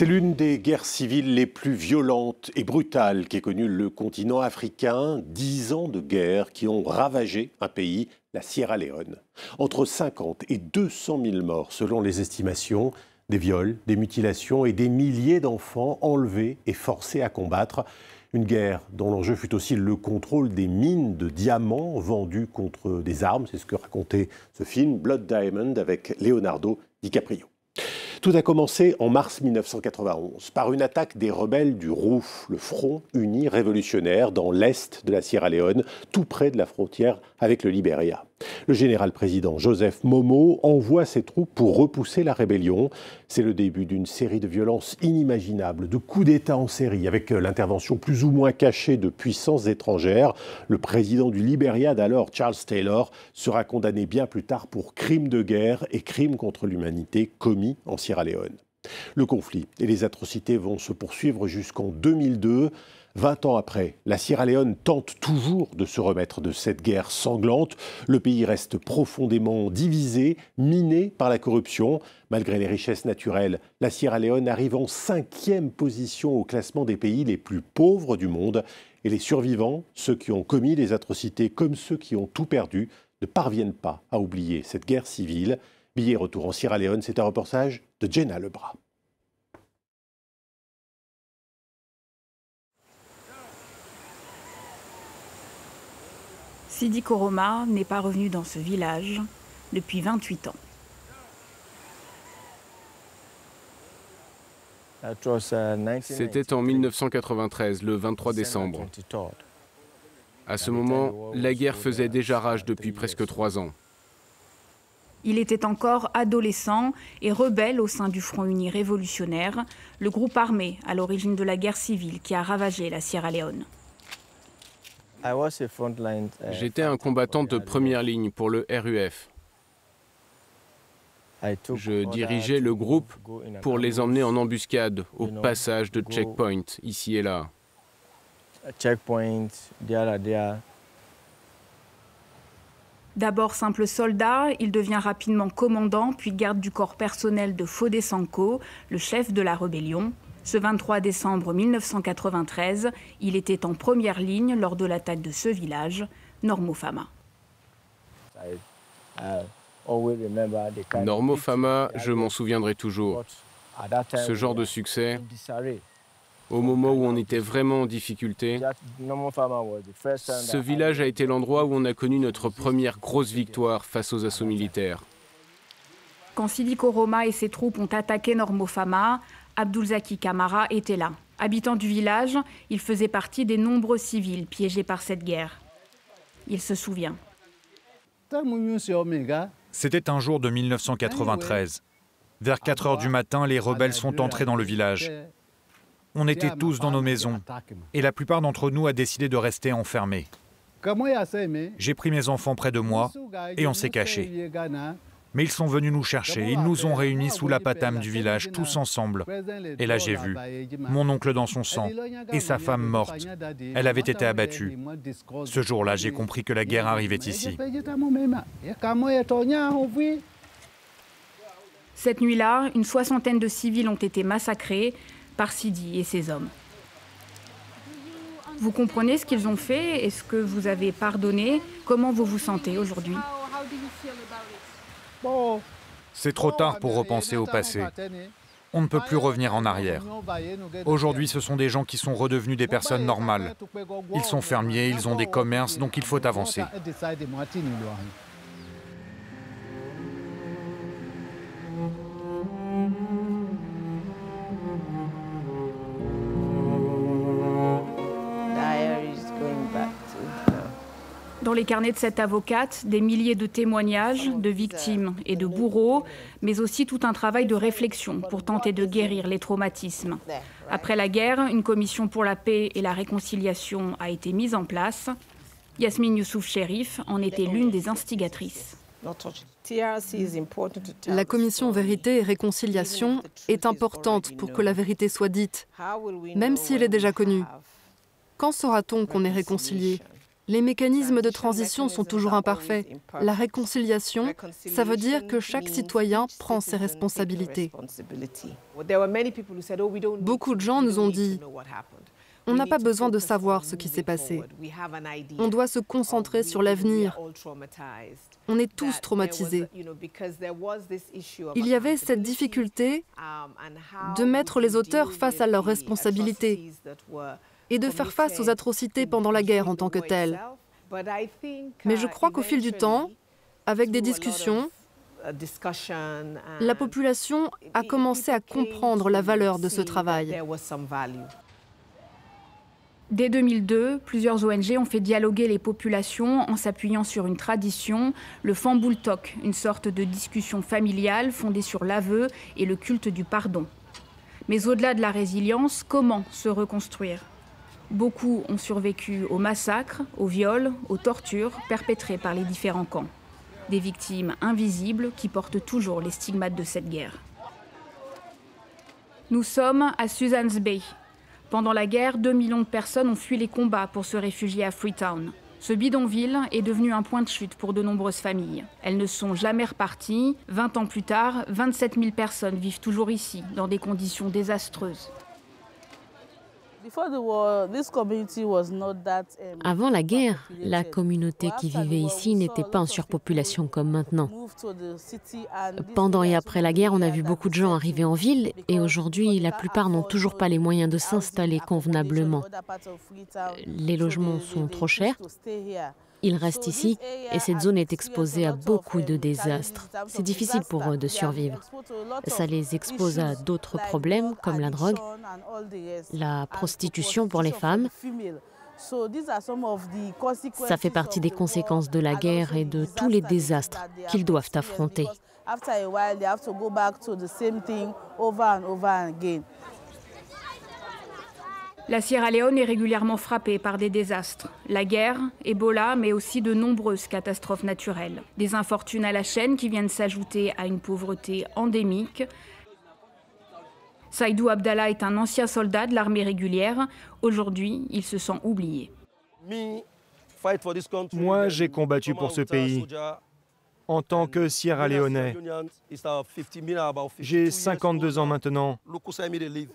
C'est l'une des guerres civiles les plus violentes et brutales qu'ait connu le continent africain. Dix ans de guerre qui ont ravagé un pays, la Sierra Leone. Entre 50 et 200 000 morts selon les estimations, des viols, des mutilations et des milliers d'enfants enlevés et forcés à combattre. Une guerre dont l'enjeu fut aussi le contrôle des mines de diamants vendues contre des armes. C'est ce que racontait ce film Blood Diamond avec Leonardo DiCaprio. Tout a commencé en mars 1991 par une attaque des rebelles du ROUF, le Front Uni Révolutionnaire, dans l'est de la Sierra Leone, tout près de la frontière avec le Libéria. Le général-président Joseph Momo envoie ses troupes pour repousser la rébellion. C'est le début d'une série de violences inimaginables, de coups d'État en série, avec l'intervention plus ou moins cachée de puissances étrangères. Le président du Libéria d'alors, Charles Taylor, sera condamné bien plus tard pour crimes de guerre et crimes contre l'humanité commis en Sierra Leone. Le conflit et les atrocités vont se poursuivre jusqu'en 2002. 20 ans après, la Sierra Leone tente toujours de se remettre de cette guerre sanglante. Le pays reste profondément divisé, miné par la corruption. Malgré les richesses naturelles, la Sierra Leone arrive en cinquième position au classement des pays les plus pauvres du monde. Et les survivants, ceux qui ont commis les atrocités comme ceux qui ont tout perdu, ne parviennent pas à oublier cette guerre civile. Billet retour en Sierra Leone, c'est un reportage de Jenna Lebras. Sidi Koroma n'est pas revenu dans ce village depuis 28 ans. C'était en 1993, le 23 décembre. À ce moment, la guerre faisait déjà rage depuis presque trois ans. Il était encore adolescent et rebelle au sein du Front Uni révolutionnaire, le groupe armé à l'origine de la guerre civile qui a ravagé la Sierra Leone. Uh, J'étais un combattant de première ligne pour le RUF. Je dirigeais le groupe pour les emmener en embuscade au passage de checkpoint, ici et là. D'abord simple soldat, il devient rapidement commandant, puis garde du corps personnel de Fodé Sanko, le chef de la rébellion. Ce 23 décembre 1993, il était en première ligne lors de l'attaque de ce village, Normofama. Normofama, je m'en souviendrai toujours. Ce genre de succès, au moment où on était vraiment en difficulté, ce village a été l'endroit où on a connu notre première grosse victoire face aux assauts militaires. Quand Sidi Koroma et ses troupes ont attaqué Normofama, Abdulzaki Kamara était là. Habitant du village, il faisait partie des nombreux civils piégés par cette guerre. Il se souvient. C'était un jour de 1993. Vers 4 heures du matin, les rebelles sont entrés dans le village. On était tous dans nos maisons et la plupart d'entre nous a décidé de rester enfermés. J'ai pris mes enfants près de moi et on s'est cachés. Mais ils sont venus nous chercher, ils nous ont réunis sous la patame du village, tous ensemble. Et là j'ai vu mon oncle dans son sang et sa femme morte. Elle avait été abattue. Ce jour-là, j'ai compris que la guerre arrivait ici. Cette nuit-là, une soixantaine de civils ont été massacrés par Sidi et ses hommes. Vous comprenez ce qu'ils ont fait? Est-ce que vous avez pardonné? Comment vous vous sentez aujourd'hui? C'est trop tard pour repenser au passé. On ne peut plus revenir en arrière. Aujourd'hui, ce sont des gens qui sont redevenus des personnes normales. Ils sont fermiers, ils ont des commerces, donc il faut avancer. Les carnets de cette avocate, des milliers de témoignages de victimes et de bourreaux, mais aussi tout un travail de réflexion pour tenter de guérir les traumatismes. Après la guerre, une commission pour la paix et la réconciliation a été mise en place. Yasmine Youssouf Sherif en était l'une des instigatrices. La commission vérité et réconciliation est importante pour que la vérité soit dite, même si elle est déjà connue. Quand saura-t-on qu'on est réconcilié? Les mécanismes de transition sont toujours imparfaits. La réconciliation, ça veut dire que chaque citoyen prend ses responsabilités. Beaucoup de gens nous ont dit, on n'a pas besoin de savoir ce qui s'est passé. On doit se concentrer sur l'avenir. On est tous traumatisés. Il y avait cette difficulté de mettre les auteurs face à leurs responsabilités et de faire face aux atrocités pendant la guerre en tant que telles. Mais je crois qu'au fil du temps, avec des discussions, la population a commencé à comprendre la valeur de ce travail. Dès 2002, plusieurs ONG ont fait dialoguer les populations en s'appuyant sur une tradition, le Famboultok, une sorte de discussion familiale fondée sur l'aveu et le culte du pardon. Mais au-delà de la résilience, comment se reconstruire? Beaucoup ont survécu aux massacres, aux viols, aux tortures perpétrées par les différents camps. Des victimes invisibles qui portent toujours les stigmates de cette guerre. Nous sommes à Susan's Bay. Pendant la guerre, 2 millions de personnes ont fui les combats pour se réfugier à Freetown. Ce bidonville est devenu un point de chute pour de nombreuses familles. Elles ne sont jamais reparties. 20 ans plus tard, 27 000 personnes vivent toujours ici, dans des conditions désastreuses. Avant la guerre, la communauté qui vivait ici n'était pas en surpopulation comme maintenant. Pendant et après la guerre, on a vu beaucoup de gens arriver en ville et aujourd'hui, la plupart n'ont toujours pas les moyens de s'installer convenablement. Les logements sont trop chers. Ils restent ici et cette zone est exposée à beaucoup de désastres. C'est difficile pour eux de survivre. Ça les expose à d'autres problèmes comme la drogue, la prostitution pour les femmes. Ça fait partie des conséquences de la guerre et de tous les désastres qu'ils doivent affronter. La Sierra Leone est régulièrement frappée par des désastres. La guerre, Ebola, mais aussi de nombreuses catastrophes naturelles. Des infortunes à la chaîne qui viennent s'ajouter à une pauvreté endémique. Saïdou Abdallah est un ancien soldat de l'armée régulière. Aujourd'hui, il se sent oublié. Moi, j'ai combattu pour ce pays en tant que Sierra Leone. J'ai 52 ans maintenant.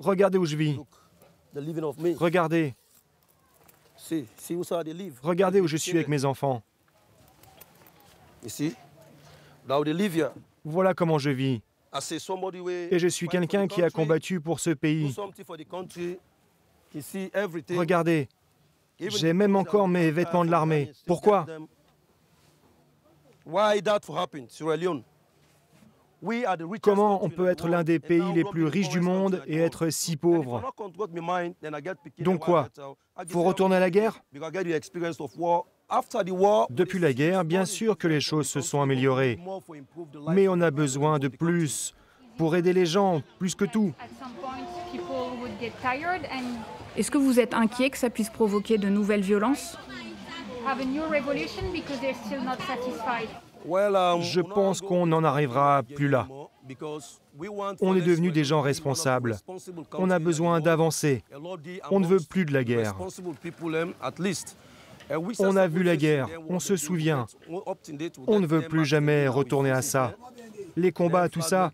Regardez où je vis. Regardez. Regardez où je suis avec mes enfants. Voilà comment je vis. Et je suis quelqu'un qui a combattu pour ce pays. Regardez, j'ai même encore mes vêtements de l'armée. Pourquoi? Comment on peut être l'un des pays les plus riches du monde et être si pauvre? Donc quoi? Faut retourner à la guerre? Depuis la guerre, bien sûr que les choses se sont améliorées, mais on a besoin de plus pour aider les gens, plus que tout. Est-ce que vous êtes inquiet que ça puisse provoquer de nouvelles violences? Je pense qu'on n'en arrivera plus là. On est devenus des gens responsables. On a besoin d'avancer. On ne veut plus de la guerre. On a vu la guerre, on se souvient. On ne veut plus jamais retourner à ça. Les combats, tout ça,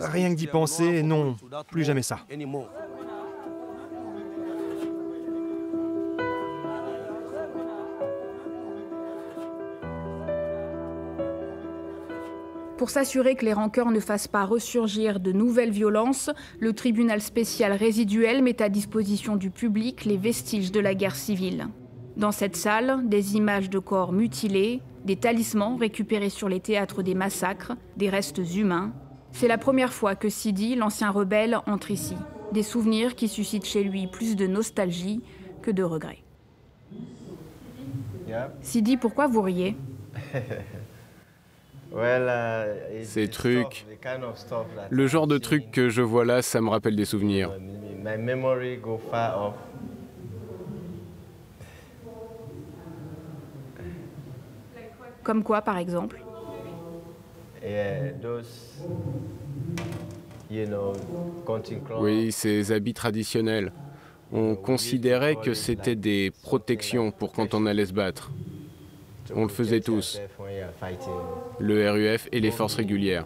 rien que d'y penser, non, plus jamais ça. Pour s'assurer que les rancœurs ne fassent pas ressurgir de nouvelles violences, le tribunal spécial résiduel met à disposition du public les vestiges de la guerre civile. Dans cette salle, des images de corps mutilés, des talismans récupérés sur les théâtres des massacres, des restes humains. C'est la première fois que Sidi, l'ancien rebelle, entre ici. Des souvenirs qui suscitent chez lui plus de nostalgie que de regret. Sidi, pourquoi vous riez? Ces trucs, le genre de trucs que je vois là, ça me rappelle des souvenirs. Comme quoi, par exemple? Oui, ces habits traditionnels. On considérait que c'était des protections pour quand on allait se battre. On le faisait tous. Le RUF et les forces régulières.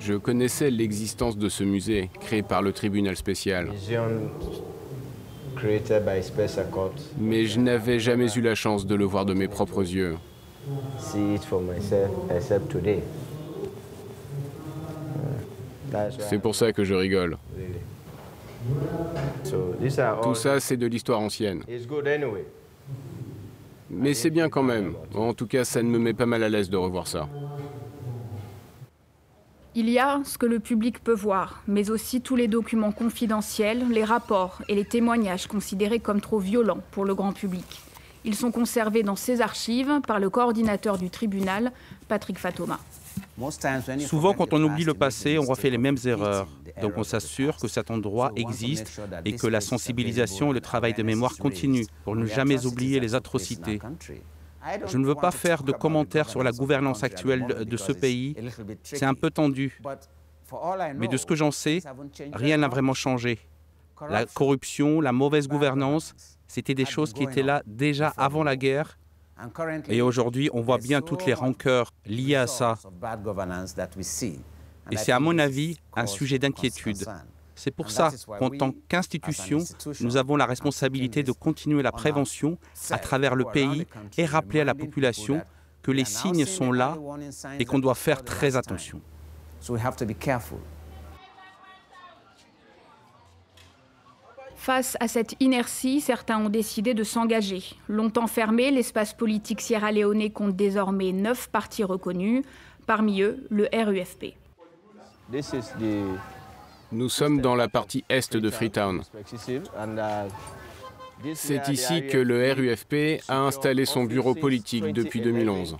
Je connaissais l'existence de ce musée créé par le tribunal spécial. Mais je n'avais jamais eu la chance de le voir de mes propres yeux. C'est pour ça que je rigole. Tout ça, c'est de l'histoire ancienne. Mais c'est bien quand même. En tout cas, ça ne me met pas mal à l'aise de revoir ça. Il y a ce que le public peut voir, mais aussi tous les documents confidentiels, les rapports et les témoignages considérés comme trop violents pour le grand public. Ils sont conservés dans ces archives par le coordinateur du tribunal, Patrick Fatoma. Souvent, quand on oublie le passé, on refait les mêmes erreurs. Donc on s'assure que cet endroit existe et que la sensibilisation et le travail de mémoire continuent pour ne jamais oublier les atrocités. Je ne veux pas faire de commentaires sur la gouvernance actuelle de ce pays. C'est un peu tendu. Mais de ce que j'en sais, rien n'a vraiment changé. La corruption, la mauvaise gouvernance, c'était des choses qui étaient là déjà avant la guerre. Et aujourd'hui, on voit bien toutes les rancœurs liées à ça. Et c'est à mon avis un sujet d'inquiétude. C'est pour ça qu'en tant qu'institution, nous avons la responsabilité de continuer la prévention à travers le pays et rappeler à la population que les signes sont là et qu'on doit faire très attention. Face à cette inertie, certains ont décidé de s'engager. Longtemps fermé, l'espace politique sierra-léonais compte désormais neuf partis reconnus, parmi eux le RUFP. Nous sommes dans la partie est de Freetown. C'est ici que le RUFP a installé son bureau politique depuis 2011.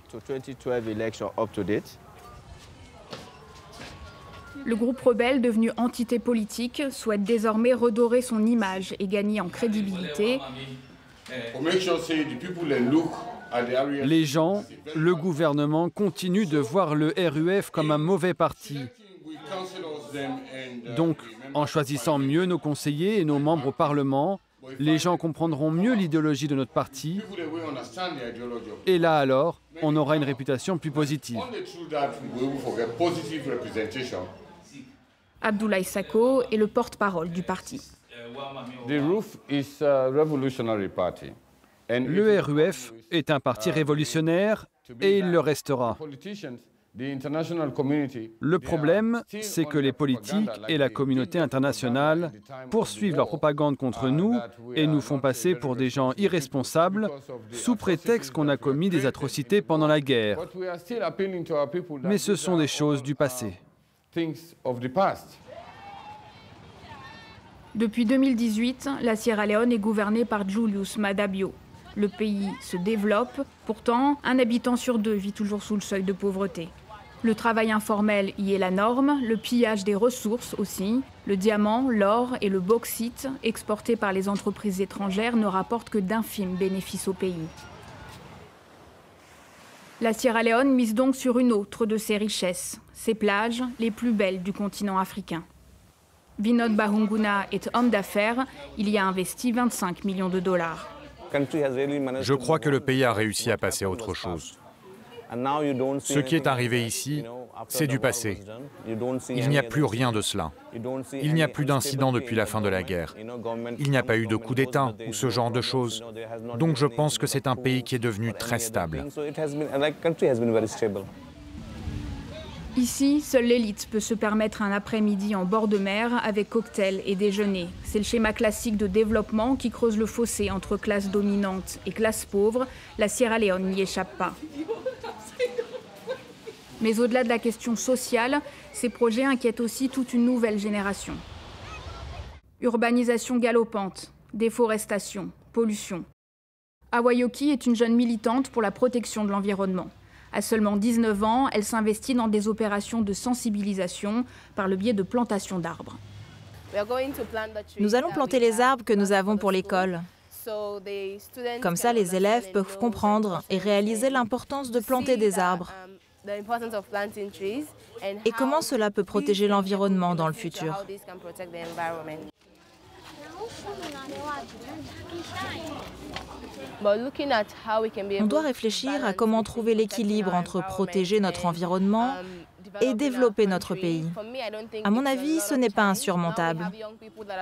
Le groupe rebelle, devenu entité politique, souhaite désormais redorer son image et gagner en crédibilité. Les gens, le gouvernement continuent de voir le RUF comme un mauvais parti. Donc, en choisissant mieux nos conseillers et nos membres au Parlement, les gens comprendront mieux l'idéologie de notre parti. Et là alors, on aura une réputation plus positive. Abdoulaye Sako est le porte-parole du parti. Le RUF est un parti révolutionnaire et il le restera. Le problème, c'est que les politiques et la communauté internationale poursuivent leur propagande contre nous et nous font passer pour des gens irresponsables sous prétexte qu'on a commis des atrocités pendant la guerre. Mais ce sont des choses du passé. Depuis 2018, la Sierra Leone est gouvernée par Julius Madabio. Le pays se développe, pourtant un habitant sur deux vit toujours sous le seuil de pauvreté. Le travail informel y est la norme, le pillage des ressources aussi. Le diamant, l'or et le bauxite exportés par les entreprises étrangères ne rapportent que d'infimes bénéfices au pays. La Sierra Leone mise donc sur une autre de ses richesses, ses plages les plus belles du continent africain. Vinod Bahunguna est homme d'affaires, il y a investi 25 millions de dollars. Je crois que le pays a réussi à passer à autre chose. Ce qui est arrivé ici, c'est du passé. Il n'y a plus rien de cela. Il n'y a plus d'incidents depuis la fin de la guerre. Il n'y a pas eu de coup d'État ou ce genre de choses. Donc je pense que c'est un pays qui est devenu très stable. Ici, seule l'élite peut se permettre un après-midi en bord de mer avec cocktail et déjeuner. C'est le schéma classique de développement qui creuse le fossé entre classe dominante et classe pauvre. La Sierra Leone n'y échappe pas. Mais au-delà de la question sociale, ces projets inquiètent aussi toute une nouvelle génération. Urbanisation galopante, déforestation, pollution. Awayoki est une jeune militante pour la protection de l'environnement. À seulement 19 ans, elle s'investit dans des opérations de sensibilisation par le biais de plantation d'arbres. Nous allons planter les arbres que nous avons pour l'école. Comme ça, les élèves peuvent comprendre et réaliser l'importance de planter des arbres. Et comment cela peut protéger l'environnement dans le futur. On doit réfléchir à comment trouver l'équilibre entre protéger notre environnement et développer notre pays. À mon avis, ce n'est pas insurmontable.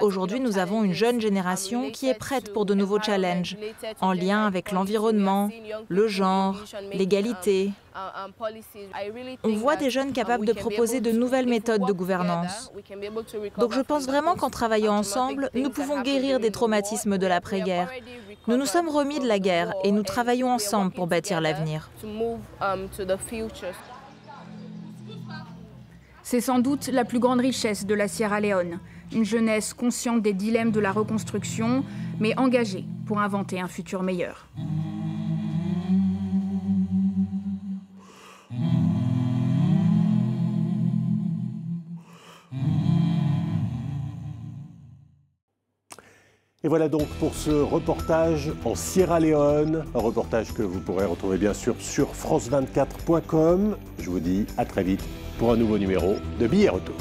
Aujourd'hui, nous avons une jeune génération qui est prête pour de nouveaux challenges en lien avec l'environnement, le genre, l'égalité. On voit des jeunes capables de proposer de nouvelles méthodes de gouvernance. Donc je pense vraiment qu'en travaillant ensemble, nous pouvons guérir des traumatismes de l'après-guerre. Nous nous sommes remis de la guerre et nous travaillons ensemble pour bâtir l'avenir. C'est sans doute la plus grande richesse de la Sierra Leone, une jeunesse consciente des dilemmes de la reconstruction, mais engagée pour inventer un futur meilleur. Et voilà donc pour ce reportage en Sierra Leone, un reportage que vous pourrez retrouver bien sûr sur france24.com. Je vous dis à très vite pour un nouveau numéro de Billets Retour.